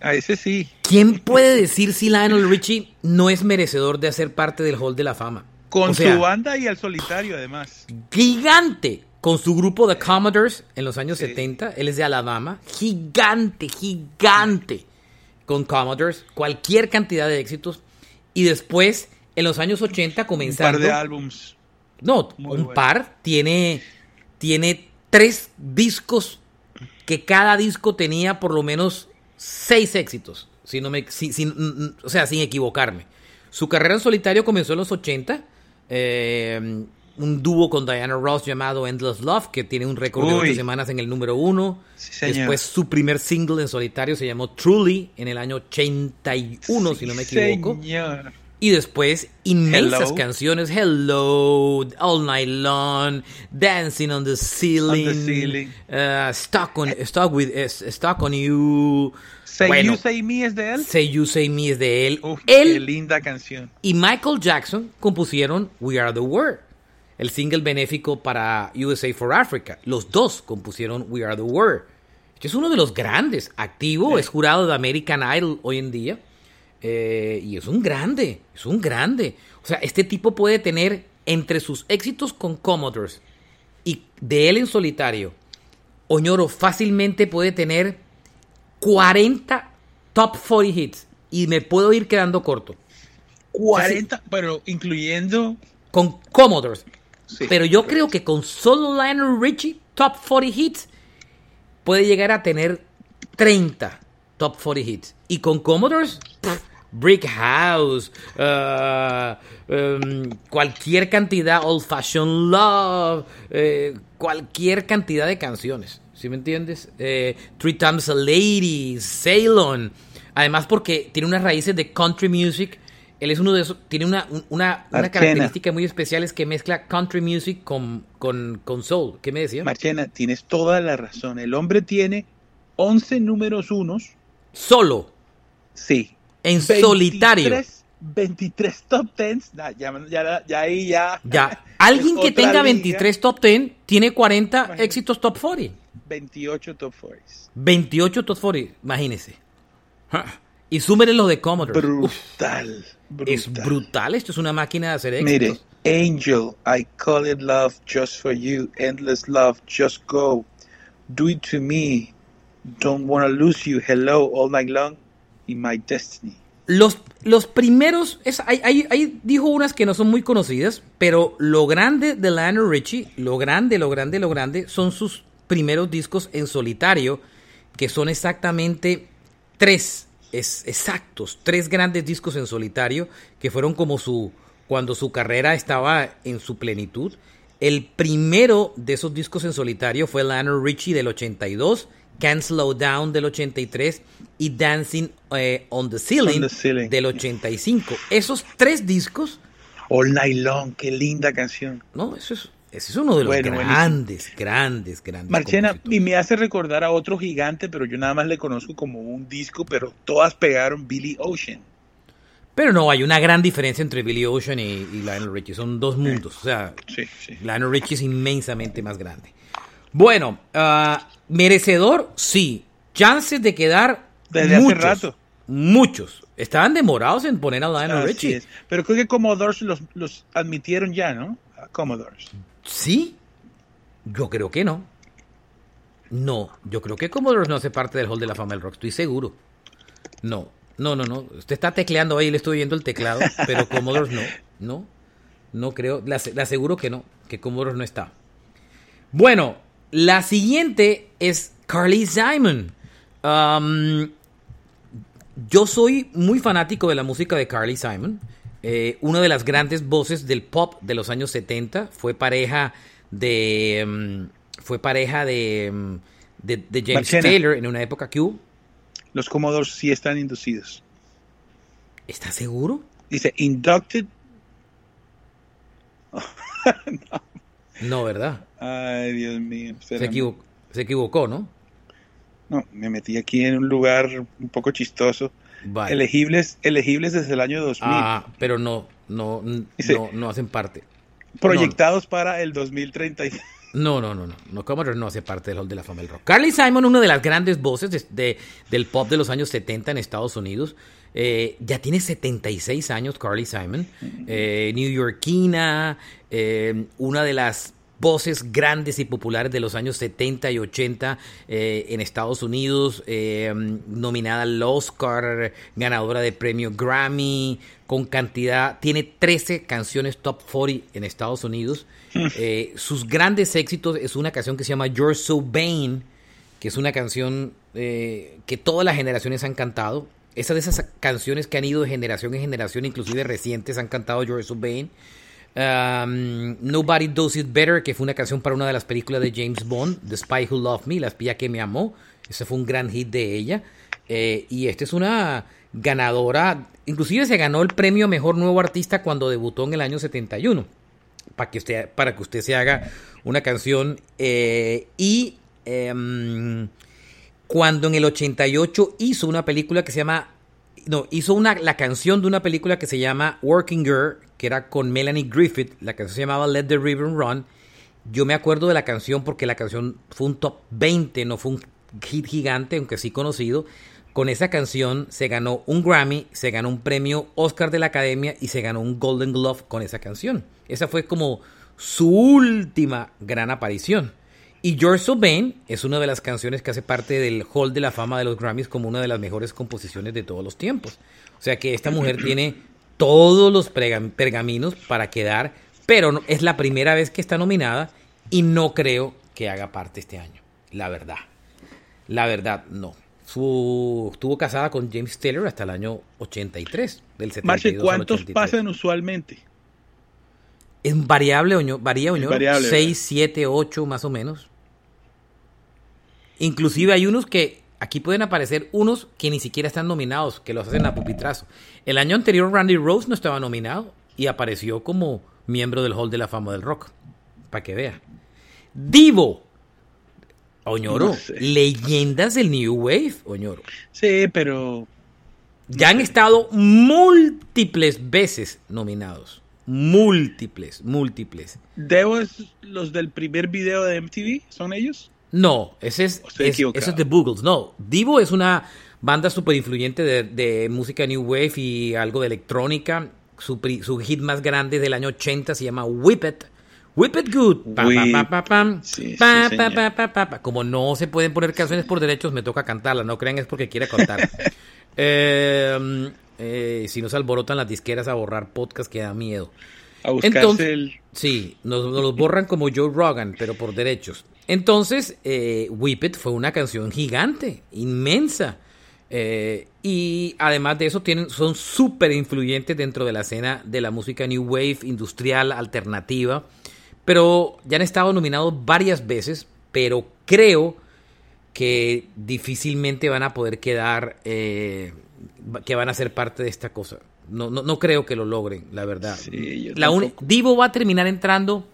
A ese sí. ¿Quién puede decir si Lionel Richie no es merecedor de hacer parte del Hall de la Fama? Con O sea, su banda y al solitario, además. gigante con su grupo de Commodores en los años 70. Él es de Alabama. Gigante, gigante con Commodores. Cualquier cantidad de éxitos. Y después, en los años 80, Un par comenzando. de álbums. No, Muy un bueno. par. Tiene, tiene tres discos que cada disco tenía por lo menos seis éxitos. Si no me, si- o sea, sin equivocarme. Su carrera en solitario comenzó en los 80. eh, un dúo con Diana Ross llamado Endless Love, que tiene un récord de ocho semanas en el número uno. Sí. Después su primer single en solitario se llamó Truly en el año 81, si no me equivoco. Señor. Y después inmensas Hello. canciones. Hello, All Night Long, Dancing on the Ceiling, On the Ceiling. uh, stuck, on, stuck, with, stuck on You. Say Bueno, You Say Me es de él. Say You, Say Me es de él. Uf, qué él linda canción. y Michael Jackson compusieron We Are the World, el single benéfico para USA for Africa. Los dos compusieron We Are the World. que es uno de los grandes, activo, es jurado de American Idol hoy en día. eh, y es un grande, es un grande. O sea, este tipo puede tener entre sus éxitos con Commodores y de él en solitario, Oñoro fácilmente puede tener 40 top 40 hits y me puedo ir quedando corto. 40, pero incluyendo... Con Commodores. Pero yo creo que con solo Lionel Richie, Top 40 Hits, puede llegar a tener 30 Top 40 Hits. Y con Commodores, Brick House, uh, um, cualquier cantidad, Old Fashioned Love, eh, cualquier cantidad de canciones. ¿Sí me entiendes? Eh, Three Times a Lady, Ceylon. Además porque tiene unas raíces de country music. Él es uno de esos, tiene una, una, una característica muy especial, es que mezcla country music con, con, con soul. ¿Qué me decía? Marchena, tienes toda la razón. El hombre tiene 11 números unos. ¿Solo? Sí. En solitario. 23 top 10. Ya, ya, ya, ahí ya. Ya. Alguien que tenga 23 top 10 tiene 40 éxitos top 40. 28 top 40. 28 top 40, imagínese. Y súmele los de Commodore. Brutal, brutal, Es brutal. Esto es una máquina de hacer éxitos. Mire, Angel, I call it love just for you. Endless love, just go. Do it to me. Don't wanna lose you. Hello, all night long. In my destiny. Los, los primeros, es, ahí, dijo unas que no son muy conocidas, pero lo grande de Lionel Richie, lo grande, lo grande, lo grande, son sus primeros discos en solitario, que son exactamente tres, es, exactos, tres grandes discos en solitario, que fueron como su, cuando su carrera estaba en su plenitud. El primero de esos discos en solitario fue Lionel Richie del 82, Can't Slow Down del 83 y Dancing eh, on, the Ceiling del 85. Esos tres discos. All Night Long, qué linda canción. No, eso es, ese es uno de los grandes, grandes, grandes. Marchena, y me hace recordar a otro gigante, pero yo nada más le conozco como un disco, pero todas pegaron Billy Ocean. Pero no, hay una gran diferencia entre Billy Ocean y, Lionel Richie. Son dos mundos. O sea, Lionel Richie es inmensamente más grande. Bueno, uh, merecedor, sí. Chances de quedar. Desde hace rato. Muchos. Estaban demorados en poner a Lionel Richie. Pero creo que Commodores los, los admitieron ya, ¿no? Commodores. Sí, yo creo que no. No, yo creo que Commodores no hace parte del Hall de la Fama del Rock, estoy seguro. No, no, no, no. Usted está tecleando ahí, le estoy viendo el teclado, pero Commodores no, no, no creo, le, aseguro que no, que Commodores no está. Bueno, la siguiente es Carly Simon. Um, yo soy muy fanático de la música de Carly Simon. Eh, una de las grandes voces del pop de los años 70. Fue pareja de. Mm, fue pareja de, mm, de, James Taylor en una época que. Los Commodores sí están inducidos. ¿Estás seguro? Dice, inducted. no. no. ¿verdad? Ay, Dios mío. Se, equivocó, se equivocó, ¿no? No, me metí aquí en un lugar un poco chistoso. Elegibles, elegibles desde el año 2000. Ah, pero no, no, no, hacen parte. Proyectados para el 2030. No, no, no, no. No, Commodore no hace parte del Hall de la Fama del Rock. Carly Simon, una de las grandes voces de, del pop de los años 70 en Estados Unidos. Eh, ya tiene 76 años, Carly Simon. Eh, New Yorkina, eh, una de las voces grandes y populares de los años 70 y 80 eh, en Estados Unidos, eh, nominada al Oscar, ganadora de premio Grammy, con cantidad, tiene 13 canciones top 40 en Estados Unidos. Eh, sus grandes éxitos es una canción que se llama You're So Vain, que es una canción que todas las generaciones han cantado. Esa de esas canciones que han ido de generación en generación, inclusive recientes, han cantado You're So Vain. Um, Nobody Does It Better, que fue una canción para una de las películas de James Bond, The Spy Who Loved Me, La espía que me amó. Ese fue un gran hit de ella. Eh, y esta es una ganadora, inclusive se ganó el premio Mejor Nuevo Artista cuando debutó en el año 71. Para que usted, para que usted se haga una canción. Eh, y em, cuando en el 88 hizo una película que se llama no, hizo una, la canción de una película que se llama Working Girl, que era con Melanie Griffith, la canción se llamaba Let the River Run. Yo me acuerdo de la canción porque la canción fue un top 20, no fue un hit gigante, aunque sí conocido. Con esa canción se ganó un Grammy, se ganó un premio Oscar de la Academia y se ganó un Golden Glove con esa canción. Esa fue como su última gran aparición. Y George So es una de las canciones que hace parte del Hall de la Fama de los Grammys como una de las mejores composiciones de todos los tiempos. O sea que esta mujer tiene todos los pergaminos para quedar, pero es la primera vez que está nominada y no creo que haga parte este año, la verdad. La verdad, no. estuvo casada con James Taylor hasta el año 83, del 72 Marce, ¿cuántos pasan usualmente? Es variable, oño, varía, oño. 6, 7, 8 más o menos. Inclusive hay unos que aquí pueden aparecer unos que ni siquiera están nominados, que los hacen a pupitrazo. El año anterior Randy Rose no estaba nominado y apareció como miembro del Hall de la Fama del Rock. Para que vea. Divo. Oñoro. Leyendas del New Wave, Oñoro. Sí, pero... Ya han estado múltiples veces nominados. Múltiples, múltiples. ¿Debo es los del primer video de MTV? ¿Son ellos? No, ese es, es ese es The Boogles. No, Divo es una banda súper influyente de, música New Wave y algo de electrónica. Su, su, hit más grande del año 80 se llama Whip It. Whip It Good. Como no se pueden poner canciones por derechos, me toca cantarla. No crean es porque quiere contar. eh, eh, si nos alborotan las disqueras a borrar podcast que da miedo. A Entonces, el... Sí, nos, los borran como Joe Rogan, pero por derechos. Entonces, eh, Whip It fue una canción gigante, inmensa. Eh, y además de eso, tienen, son súper influyentes dentro de la escena de la música New Wave, industrial, alternativa. Pero ya han estado nominados varias veces, pero creo que difícilmente van a poder quedar eh, que van a ser parte de esta cosa. No, no, no creo que lo logren, la verdad. la Divo va a terminar entrando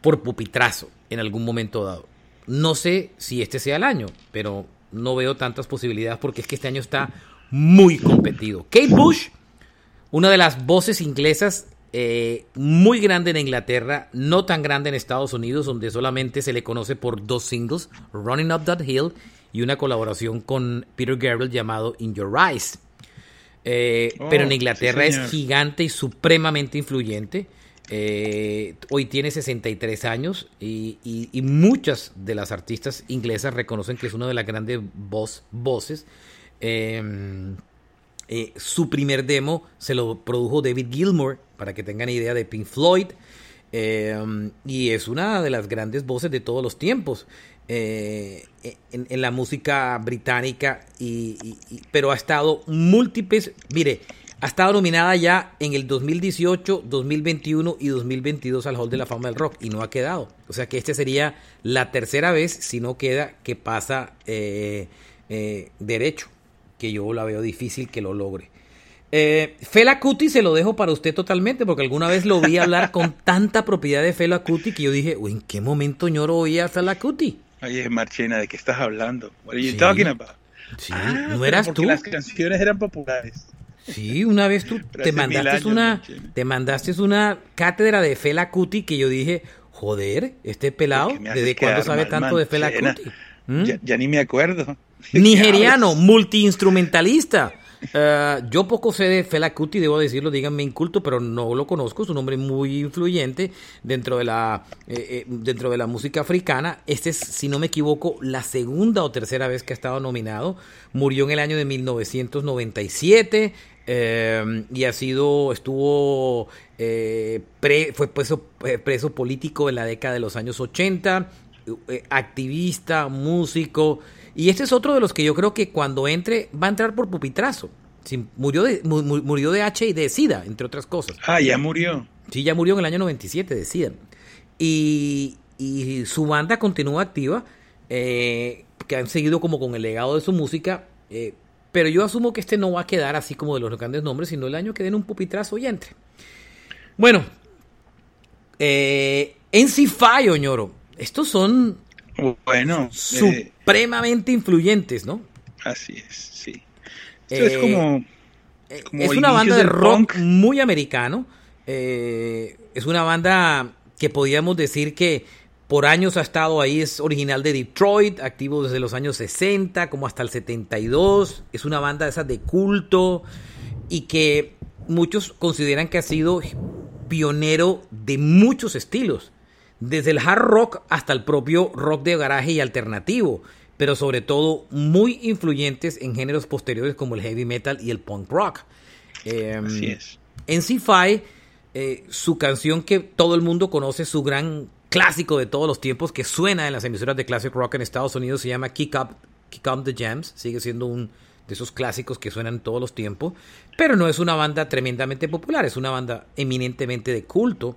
por pupitrazo en algún momento dado. No sé si este sea el año, pero no veo tantas posibilidades porque es que este año está muy competido. Kate Bush, una de las voces inglesas eh, muy grande en Inglaterra, no tan grande en Estados Unidos, donde solamente se le conoce por dos singles, Running Up That Hill y una colaboración con Peter Gabriel llamado In Your Eyes. Eh, oh, pero en Inglaterra es gigante y supremamente influyente. Eh, hoy tiene 63 años y, muchas de las artistas inglesas reconocen que es una de las grandes voces. Em, eh, su primer demo se lo produjo David Gilmour, para que tengan idea de Pink Floyd. Em, y es una de las grandes voces de todos los tiempos. Eh, en, la música británica, y, pero ha estado múltiples, mire, ha estado nominada ya en el 2018, 2021 y 2022 al Hall de la Fama del Rock y no ha quedado. O sea que esta sería la tercera vez, si no queda, que pasa eh, eh, derecho, que yo la veo difícil que lo logre. Fela Kuti se lo dejo para usted totalmente, porque alguna vez lo vi hablar con tanta propiedad de Fela Kuti que yo dije, ¿en qué momento ñoro oía a Fela Kuti? Oye, Marchena, ¿de qué estás hablando? What are you talking about? Sí, ah, no eras porque tú. las canciones eran populares. Sí, una vez tú te mandaste una te mandaste una cátedra de Fela Kuti que yo dije, joder, este pelado, ¿desde cuándo sabe tanto de Fela Kuti? ¿Mm? Ya, ni me acuerdo. Nigeriano, multiinstrumentalista. Eh, yo poco sé de Fela Kuti, debo decirlo, díganme inculto, pero no lo conozco. Es un hombre muy influyente dentro de la eh, eh, dentro de la música africana. Este es, si no me equivoco, la segunda o tercera vez que ha estado nominado. Murió en el año de 1997 y ha sido estuvo fue preso, preso político en la década de los años 80, activista, músico. Y este es otro de los que yo creo que cuando entre va a entrar por pupitrazo. murió, de, murió de H y de SIDA, entre otras cosas. Ah, ya murió. Sí, ya murió en el año 97 de SIDA. Y, su banda continúa activa, eh, que han seguido como con el legado de su música. Eh, pero yo asumo que este no va a quedar así como de los grandes nombres, sino el año que den un pupitrazo y entre. Bueno, eh, NC5, Oñoro. Estos son bueno, eh, supremamente influyentes, ¿no? Así es, sí. es como, eh, es una banda de rock muy americano. Eh, es una banda que podríamos decir que por años ha estado ahí, es original de Detroit, activo desde los años 60, como hasta el 72. Es una banda esa de culto y que muchos consideran que ha sido pionero de muchos estilos desde el hard rock hasta el propio rock de garaje y alternativo, pero sobre todo muy influyentes en géneros posteriores como el heavy metal y el punk rock. Em, Así es. NC5, eh, su canción que todo el mundo conoce, su gran clásico de todos los tiempos que suena en las emisoras de classic rock en Estados Unidos, se llama Kick Up, Kick Up the Jams, sigue siendo un de esos clásicos que suenan todos los tiempos, pero no es una banda tremendamente popular, es una banda eminentemente de culto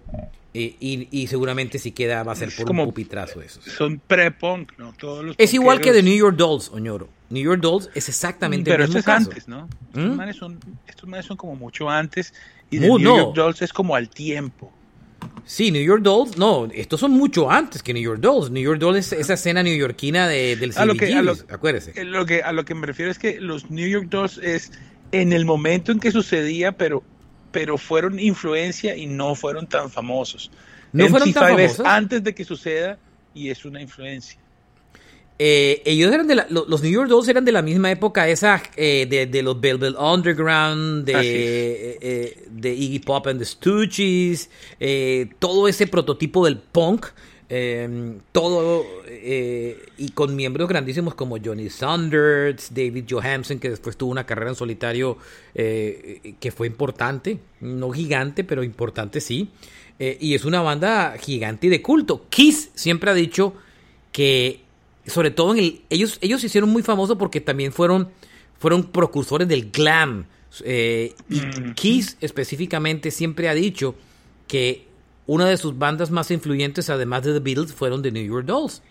eh, y, y, seguramente si queda va a ser por un pupitrazo eso. Son pre-punk, ¿no? Todos los es igual que de New York Dolls, Oñoro. New York Dolls es exactamente pero el mismo esto es caso. antes, ¿no? ¿Mm? Estos, manes son, estos manes son como mucho antes y de New no. York Dolls es como al tiempo. Sí, New York Dolls, no, estos son mucho antes que New York Dolls. New York Dolls es esa escena neoyorquina de, del A lo que- a lo- acuérdese. Eh, Lo que, a lo que me refiero es que los New York Dolls es en el momento en que sucedía, pero, pero fueron influencia y no fueron tan famosos. ¿No fueron tan MC5 es famosos? antes de que suceda y es una influencia. Eh, ellos eran de la- lo- los New York Dolls eran de la misma época esa eh, de, de los Velvet Underground, de, eh, de Iggy Pop and the Stooges, todo ese prototipo del punk, eh, todo y con miembros grandísimos como Johnny Saunders, David Johansen, que después tuvo una carrera en solitario que fue importante, no gigante, pero importante sí. Y es una banda gigante y de culto. Kiss siempre ha dicho que sobre todo en el ellos ellos se hicieron muy famosos porque también fueron fueron precursores del glam eh, y Kiss específicamente siempre ha dicho que una de sus bandas más influyentes además de The Beatles fueron The New York Dolls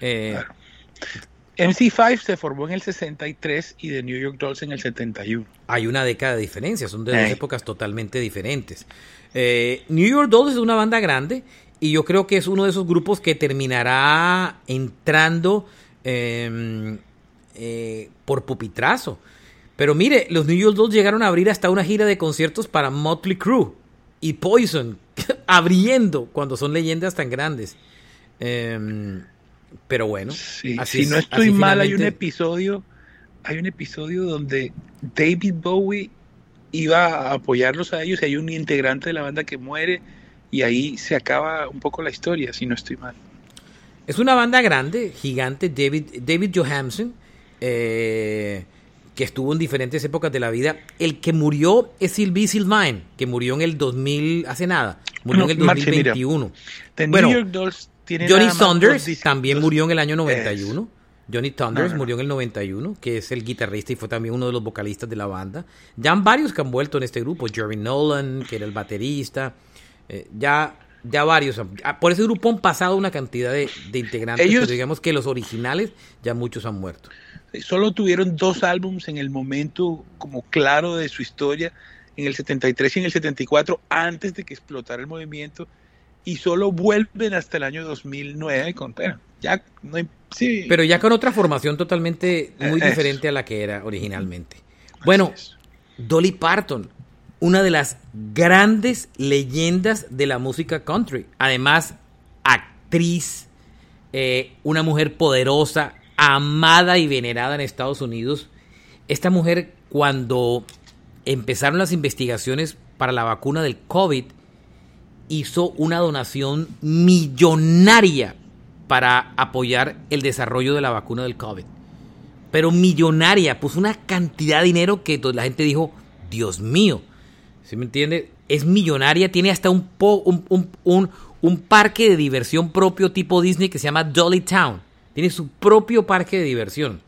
Eh, MC5 se formó en el 63 y The New York Dolls en el 71. hay una década de diferencia, son de dos Eh. épocas totalmente diferentes. Eh, New York Dolls es una banda grande y yo creo que es uno de esos grupos que terminará entrando eh, eh, por pupitrazo. Pero mire, los New York Dolls llegaron a abrir hasta una gira de conciertos para Motley Crue y Poison, abriendo cuando son leyendas tan grandes. Eh, pero bueno, Sí, así si no es- estoy mal, hay un episodio, hay un episodio donde David Bowie iba a apoyarlos a ellos y hay un integrante de la banda que muere y ahí se acaba un poco la historia, si no estoy mal. Es una banda grande, gigante, David, David Johansen, eh, que estuvo en diferentes épocas de la vida. El que murió es Sylvie Sylvain, que murió en el 2000, hace nada, murió en el No, Marce, mira, 2021. The Bueno, Johnny Saunders discos. también murió en el año Eso. 91. Johnny Saunders No, no, no. murió en el 91, que es el guitarrista y fue también uno de los vocalistas de la banda. Ya han varios que han vuelto en este grupo. Jerry Nolan, que era el baterista. Eh, ya, ya varios. han- ah, Por ese grupo han pasado una cantidad de, de integrantes, Ellos- pero digamos que los originales ya muchos han muerto. Solo tuvieron dos álbums en el momento como claro de su historia, en el 73 y en el 74, antes de que explotara el movimiento, y solo vuelven hasta el año 2009 con, bueno, ya no hay- sí, Pero ya con otra formación totalmente muy Eh, diferente a la que era originalmente. Bueno, Dolly Parton, una de las grandes leyendas de la música country. Además, actriz, eh, una mujer poderosa, amada y venerada en Estados Unidos. Esta mujer, cuando empezaron las investigaciones para la vacuna del COVID, hizo una donación millonaria para apoyar el desarrollo de la vacuna del COVID. Pero millonaria, puso una cantidad de dinero que la gente dijo, Dios mío, ¿sí me entiende? Es millonaria, tiene hasta un, po- un, un- un- un parque de diversión propio tipo Disney que se llama Dolly Town. Tiene su propio parque de diversión.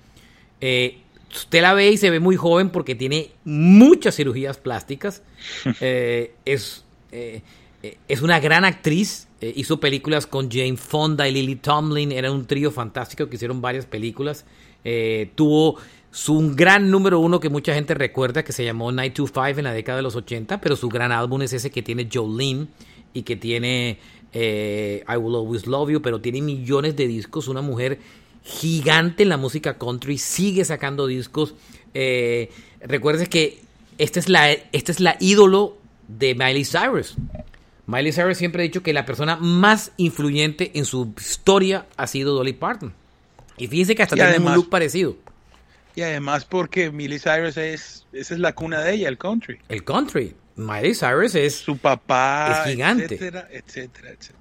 Eh, usted la ve y se ve muy joven porque tiene muchas cirugías plásticas. Eh, es, eh, es una gran actriz. hizo películas con Jane Fonda y Lily Tomlin. Era un trío fantástico que hicieron varias películas. Tuvo su un gran número uno que mucha gente recuerda que se llamó 925 en la década de los 80, pero su gran álbum es ese que tiene Jolene y que tiene eh, I Will Always Love You, pero tiene millones de discos. Una mujer gigante en la música country, sigue sacando discos. Eh, recuerdes que esta es, la, esta es la ídolo de Miley Cyrus. Miley Cyrus siempre ha dicho que la persona más influyente en su historia ha sido Dolly Parton. Y fíjense que hasta Y tiene además- un look parecido. Y además porque Miley Cyrus es, esa es la cuna de ella, el country. El country. Miley Cyrus es Su papá, Es gigante. etcétera, etcétera, etcétera.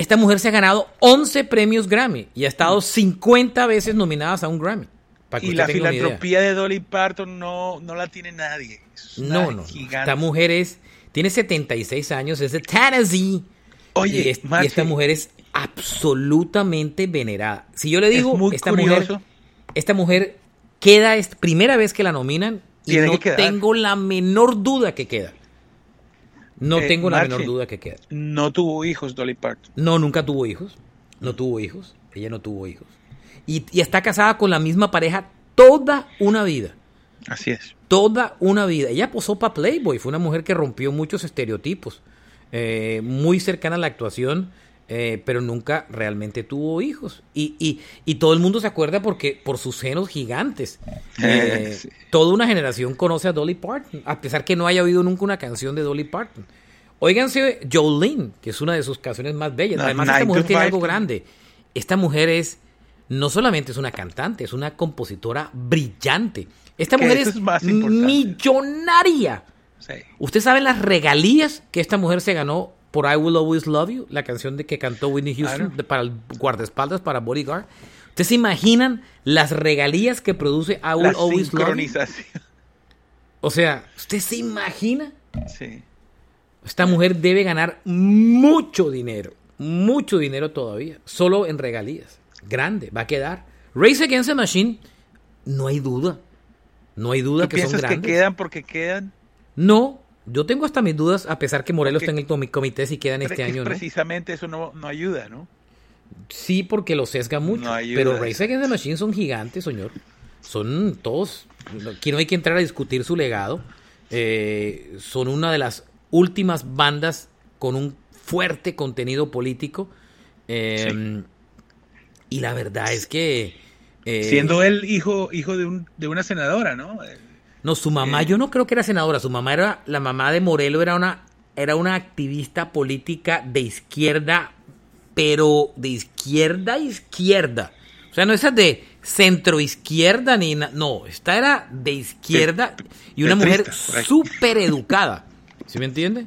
Esta mujer se ha ganado 11 premios Grammy y ha estado 50 veces nominadas a un Grammy. Para Y la filantropía de Dolly Parton no, no la tiene nadie. Es No, no. gigante. Esta mujer es Tiene 76 años, es de Tennessee. Oye, y, es- y Maxi, esta mujer es absolutamente venerada. Si yo le digo, Es muy esta curioso. mujer, esta mujer queda, es primera vez que la nominan y no que tengo la menor duda que queda. No Eh, tengo la menor duda que queda. no tuvo hijos Dolly Parton. No, nunca tuvo hijos. No tuvo hijos. Ella no tuvo hijos. Y, y está casada con la misma pareja toda una vida. Así es. Toda una vida. Ella posó para Playboy. Fue una mujer que rompió muchos estereotipos. eh, muy cercana a la actuación. Eh, pero nunca realmente tuvo hijos. Y, y, y todo el mundo se acuerda porque por sus senos gigantes. Eh, Sí. Toda una generación conoce a Dolly Parton, a pesar que no haya oído nunca una canción de Dolly Parton. Óiganse Jolene, que es una de sus canciones más bellas. No, Además, esta mujer tiene algo grande. Esta mujer es, no solamente es una cantante, es una compositora brillante. Esta Que mujer es, más millonaria. Sí. ¿Usted sabe las regalías que esta mujer se ganó por I Will Always Love You? La canción de que cantó Whitney Houston de- para el guardaespaldas, para Bodyguard. ¿Ustedes se imaginan las regalías que produce I Will La Always Love You? O sea, ¿usted se imagina? Sí. Esta mujer debe ganar mucho dinero, mucho dinero todavía, solo en regalías. Grande, va a quedar. Race Against the Machine, no hay duda. No hay duda ¿Tú que son piensas que grandes. quedan porque quedan? No, yo tengo hasta mis dudas, a pesar que Morelos Porque- está en el comi- comité si quedan este Pre- año, ¿no? Precisamente eso no, no ayuda, ¿no? Sí, porque lo sesga mucho. No ayuda. pero Race Against the Machine son gigantes, señor. Son todos. Aquí no hay que entrar a discutir su legado. Eh, son una de las últimas bandas con un fuerte contenido político. Eh, Y la verdad es que. eh, Siendo él hijo, hijo de, un, de una senadora, ¿no? No, su mamá, yo no creo que era senadora, su mamá era, la mamá de Morelo era una, era una activista política de izquierda, pero de izquierda a izquierda. O sea, no esa de centro izquierda ni na- no, esta era de izquierda y una mujer súper educada. ¿Sí me entiende?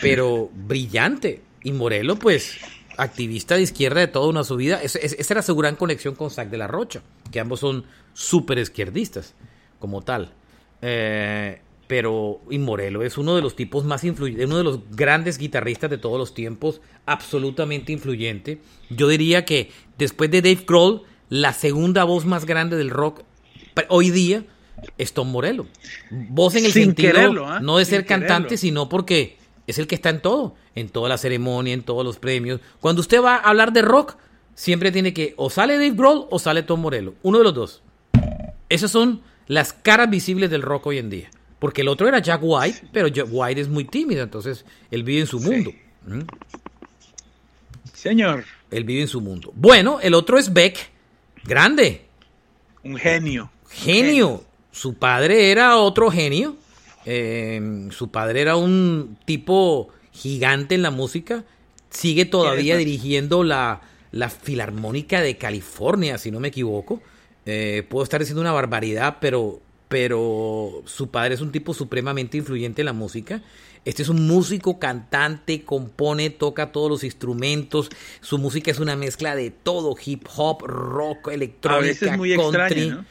Pero brillante. Y Morelo, pues, activista de izquierda de toda una su vida. Es- es- esa era su gran conexión con Sac de la Rocha, que ambos son súper izquierdistas, como tal. Eh, pero, y Morelo es uno de los tipos más influyentes, uno de los grandes guitarristas de todos los tiempos, absolutamente influyente. Yo diría que después de Dave Grohl, la segunda voz más grande del rock hoy día es Tom Morello. Voz en el Sin sentido quererlo, ¿ah? no de Sin ser cantante, sino porque es el que está en todo, en toda la ceremonia, en todos los premios. Cuando usted va a hablar de rock, siempre tiene que o sale Dave Grohl o sale Tom Morello, uno de los dos. Esas son las caras visibles del rock hoy en día. Porque el otro era Jack White, pero Jack White es muy tímido, entonces él vive en su Sí. mundo. ¿Mm? Señor, Él vive en su mundo. Bueno, el otro es Beck, grande, un genio. genio. Su padre era otro genio. Eh, su padre era un tipo gigante en la música. Sigue todavía dirigiendo la, la Filarmónica de California, si no me equivoco. Eh, puedo estar diciendo una barbaridad, pero, pero su padre es un tipo supremamente influyente en la música. Este es un músico, cantante, compone, toca todos los instrumentos. Su música es una mezcla de todo, hip hop, rock, electrónica, A veces muy country. extraña, ¿no?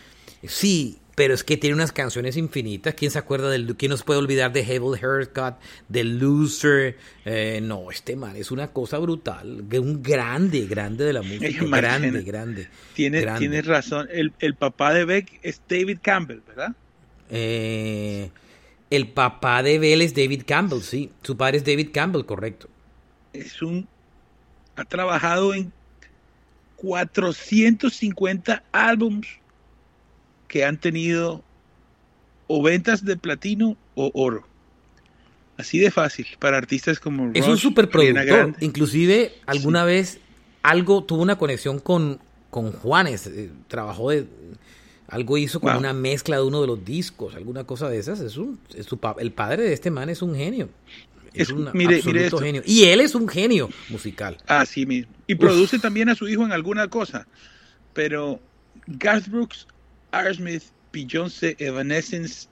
Sí, pero es que tiene unas canciones infinitas. ¿Quién se acuerda del quién nos puede olvidar de Hebel Haircut, de Loser? Eh, no, este man es una cosa brutal, un grande, grande de la música, grande, grande. tienes razón. El, el papá de Beck es David Campbell, ¿verdad? Eh, el papá de Bell es David Campbell, sí. Su padre es David Campbell, correcto. Es un. Ha trabajado en 450 álbums que han tenido o ventas de platino o oro. Así de fácil para artistas como Es un Rush, superproductor. Ariana Grande. Inclusive alguna vez algo tuvo una conexión con, con Juanes. eh, trabajó de algo hizo con Wow. una mezcla de uno de los discos, alguna cosa de esas. Es un, es su pa- el padre de este man es un genio. Es, Es- un mire- mire absoluto esto. genio. Y él es un genio musical. Así mismo. Y produce también a su hijo en alguna cosa. Pero Garth Brooks, Aerosmith, Beyoncé, Evanescence,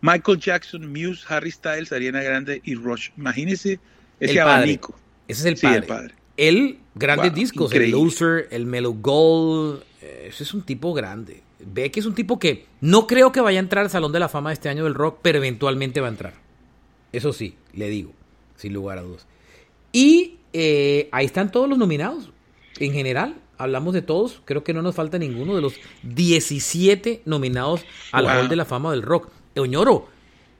Michael Jackson, Muse, Harry Styles, Ariana Grande y Rush. Imagínese ese El padre. abanico. Ese es el Sí, padre. el padre. Él, grandes Wow, discos, increíble. el Loser, el Mellow Gold. eh, Ese es un tipo grande. Ve que es un tipo que no creo que vaya a entrar al Salón de la Fama de este año del rock, pero eventualmente va a entrar. Eso sí, le digo, sin lugar a dudas. Y eh, ahí están todos los nominados. En general, hablamos de todos. Creo que no nos falta ninguno de los 17 nominados al Wow. Hall de la Fama del Rock. Oñoro,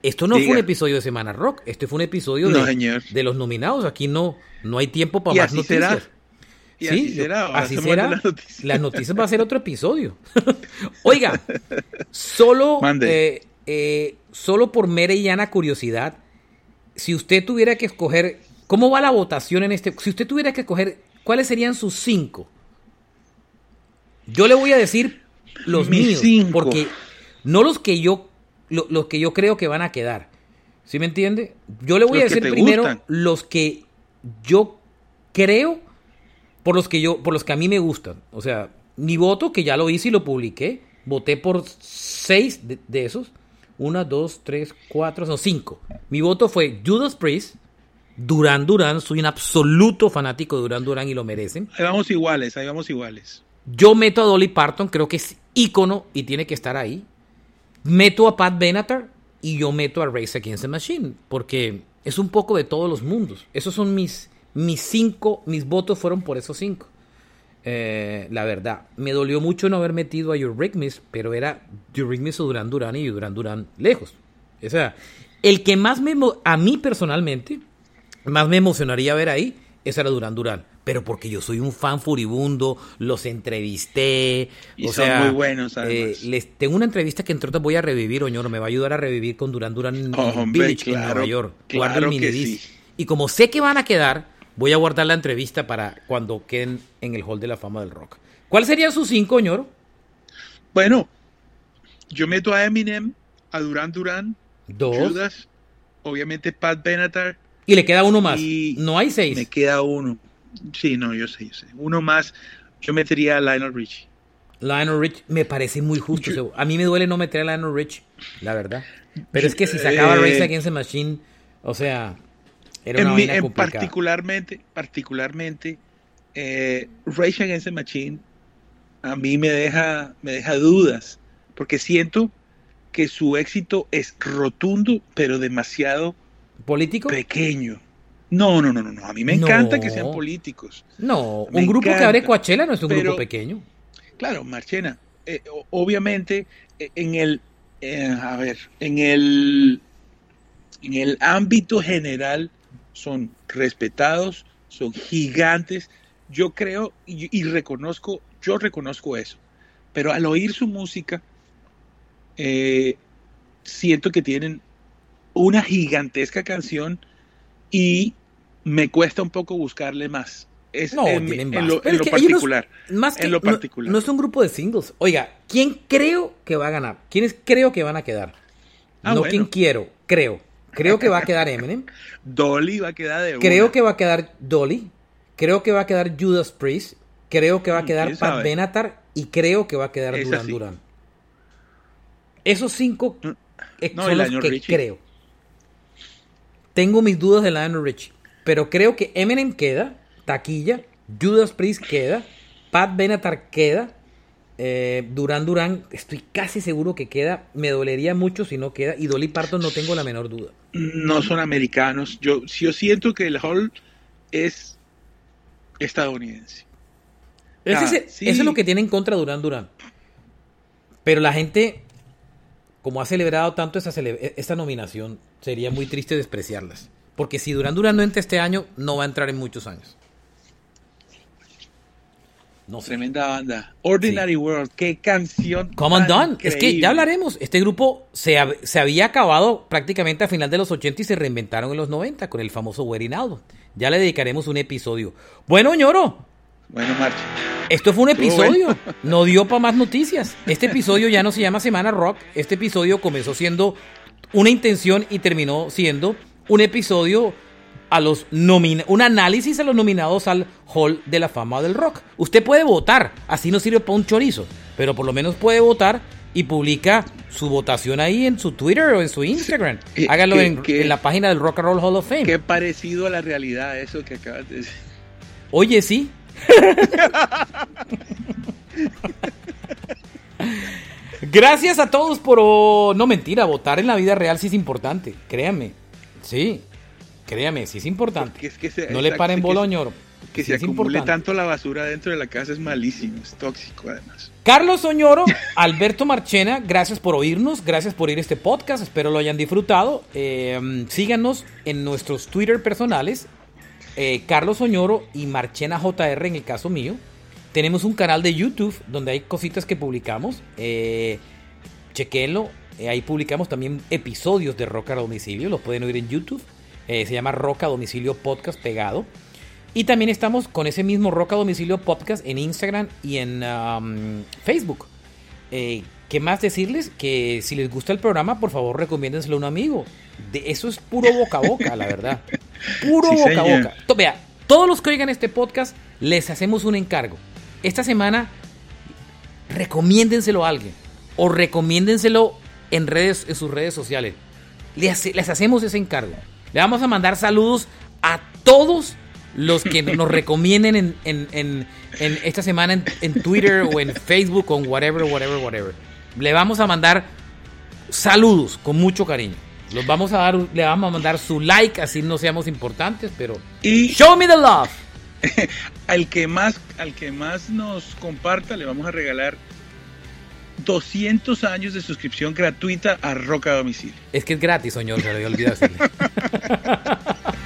esto no fue un episodio de Semana Rock. Este fue un episodio No, de, los nominados. Aquí no, no hay tiempo para Y más así noticias. será. Y así será, así será. las noticias. Las noticias va a ser otro episodio. Oiga, solo, eh, eh, solo por mera y llana curiosidad, si usted tuviera que escoger, ¿cómo va la votación en este? Si usted tuviera que escoger, ¿cuáles serían sus cinco? Yo le voy a decir los Mis míos, cinco. porque no los que yo, lo- los que yo creo que van a quedar. ¿Sí me entiende? Yo le voy Los a decir primero gustan. los que yo creo por los que yo, por los que a mí me gustan. O sea, mi voto, que ya lo hice y lo publiqué, voté por seis de, de esos. Una, dos, tres, cuatro, son cinco. Mi voto fue Judas Priest, Duran Duran, soy un absoluto fanático de Duran Duran y lo merecen. Ahí vamos iguales, ahí vamos iguales. Yo meto a Dolly Parton, creo que es ícono y tiene que estar ahí. Meto a Pat Benatar y yo meto a Race Against the Machine, porque es un poco de todos los mundos. Esos son mis, mis cinco, mis votos fueron por esos cinco. Eh, la verdad, me dolió mucho no haber metido a Eurythmics, pero era Eurythmics o Duran Duran y Duran Duran lejos. O sea, el que más me, a mí personalmente, más me emocionaría ver ahí, ese era Duran Duran. Pero porque yo soy un fan furibundo, los entrevisté. Y o son sea, muy buenos, además. eh, les tengo una entrevista que entre otras voy a revivir, Oñoro, me va a ayudar a revivir con Duran Duran en, en Hombre, Village, en Nueva York. claro Guardo el que sí. Y como sé que van a quedar, voy a guardar la entrevista para cuando queden en el Hall de la Fama del Rock. ¿Cuál serían sus cinco, Oñoro? Bueno, yo meto a Eminem, a Duran Duran, Dos. Judas, obviamente Pat Benatar. Y le queda uno más. Y No hay seis. Me queda uno. Sí, no, yo sé, yo sé. Uno más, yo metería a Lionel Richie. Lionel Rich me parece muy justo. o sea, a mí me duele no meter a Lionel Rich, la verdad. Pero es que si sacaba Eh, Race Against the Machine, o sea, era una en, vaina en complicada. particularmente, particularmente, eh, Rage Against the Machine a mí me deja, me deja dudas, porque siento que su éxito es rotundo, pero demasiado ¿Político? pequeño. No, no, no, no, no. A mí me No. encanta que sean políticos. No, Me un grupo que abre Coachella no es un pero- grupo pequeño. Claro, Marchena, eh, obviamente eh, en el, eh, a ver, en el, en el ámbito general son respetados, son gigantes. Yo creo y, y reconozco, yo reconozco eso. Pero al oír su música, eh, siento que tienen una gigantesca canción y me cuesta un poco buscarle más. Es No, en, tienen en más. lo, en lo ellos no- particular. Más que en lo particular. No, es un grupo de singles. Oiga, ¿quién creo que va a ganar? ¿Quiénes creo que van a quedar? Ah, no bueno. quién quiero, creo. Creo que va a quedar Eminem. Dolly va a quedar de Creo una. que va a quedar Dolly. Creo que va a quedar Judas Priest. Creo que va a Mm, quedar Pat sabe. Benatar. Y creo que va a quedar Duran. Duran. Esos cinco eh, No, son los que Richie. creo. Tengo mis dudas de Lionel Richie. Pero creo que Eminem queda. Taquilla. Judas Priest queda. Pat Benatar queda. eh, Duran Duran, estoy casi seguro que queda. Me dolería mucho si no queda. Y Dolly Parton no tengo la menor duda. No son americanos. Yo, yo siento que el Hall es estadounidense. Ah, sí. Eso es lo que tiene en contra Durán Durán. Pero la gente, como ha celebrado tanto esa, cele- esta nominación, sería muy triste despreciarlas. Porque si Durán Durán no entra este año, no va a entrar en muchos años. No sé. Tremenda banda. Ordinary World. Qué canción. Come on, tan Don. Es que ya hablaremos. Este grupo se, se había acabado prácticamente a final de los 80 y se reinventaron en los 90 con el famoso Wedding Album. Ya le dedicaremos un episodio. Bueno, ñoro. Bueno, Marcha. Esto fue un episodio, bueno. no dio para más noticias. Este episodio ya no se llama Semana Rock, este episodio comenzó siendo una intención y terminó siendo un episodio a los nomina un análisis a los nominados al Hall de la Fama del Rock. Usted puede votar, así no sirve para un chorizo, pero por lo menos puede votar y publica su votación ahí en su Twitter o en su Instagram. Hágalo que- en, que- en la página del Rock and Roll Hall of Fame. Qué parecido a la realidad eso que acabas de decir. Oye, sí. Gracias a todos por... oh, no mentira, votar en la vida real sí es importante, créanme. Sí, créame, sí es importante. Es que no le paren que bola, se- ñoro. Que Sí se acumule tanto la basura dentro de la casa es malísimo, es tóxico además. Carlos Soñoro, Alberto Marchena, gracias por oírnos, gracias por ir a este podcast, espero lo hayan disfrutado. Eh, síganos en nuestros Twitter personales, eh, Carlos Soñoro y Marchena JR en el caso mío. Tenemos un canal de YouTube donde hay cositas que publicamos. Eh, chequenlo, eh, ahí publicamos también episodios de Roca a Domicilio, los pueden oír en YouTube. Eh, se llama Roca a Domicilio Podcast pegado. Y también estamos con ese mismo Roca a Domicilio Podcast en Instagram y en um, Facebook. Eh, ¿Qué más decirles? Que si les gusta el programa, por favor recomiéndenselo a un amigo. De, eso es puro boca a boca, la verdad. Puro Sí, boca a boca. Vea, todos los que oigan este podcast, les hacemos un encargo. Esta semana, recomiéndenselo a alguien. O recomiéndenselo en, redes, en sus redes sociales. Les, hace- les hacemos ese encargo. Le vamos a mandar saludos a todos los que nos recomienden en, en- en- en esta semana en, en Twitter o en Facebook o en whatever, whatever, whatever. Le vamos a mandar saludos con mucho cariño. Los vamos a dar, le vamos a mandar su like, así no seamos importantes, pero Y show me the love. al que más, al que más nos comparta le vamos a regalar 200 años de suscripción gratuita a Roca a Domicilio. Es que es gratis, señor, se le había olvidado.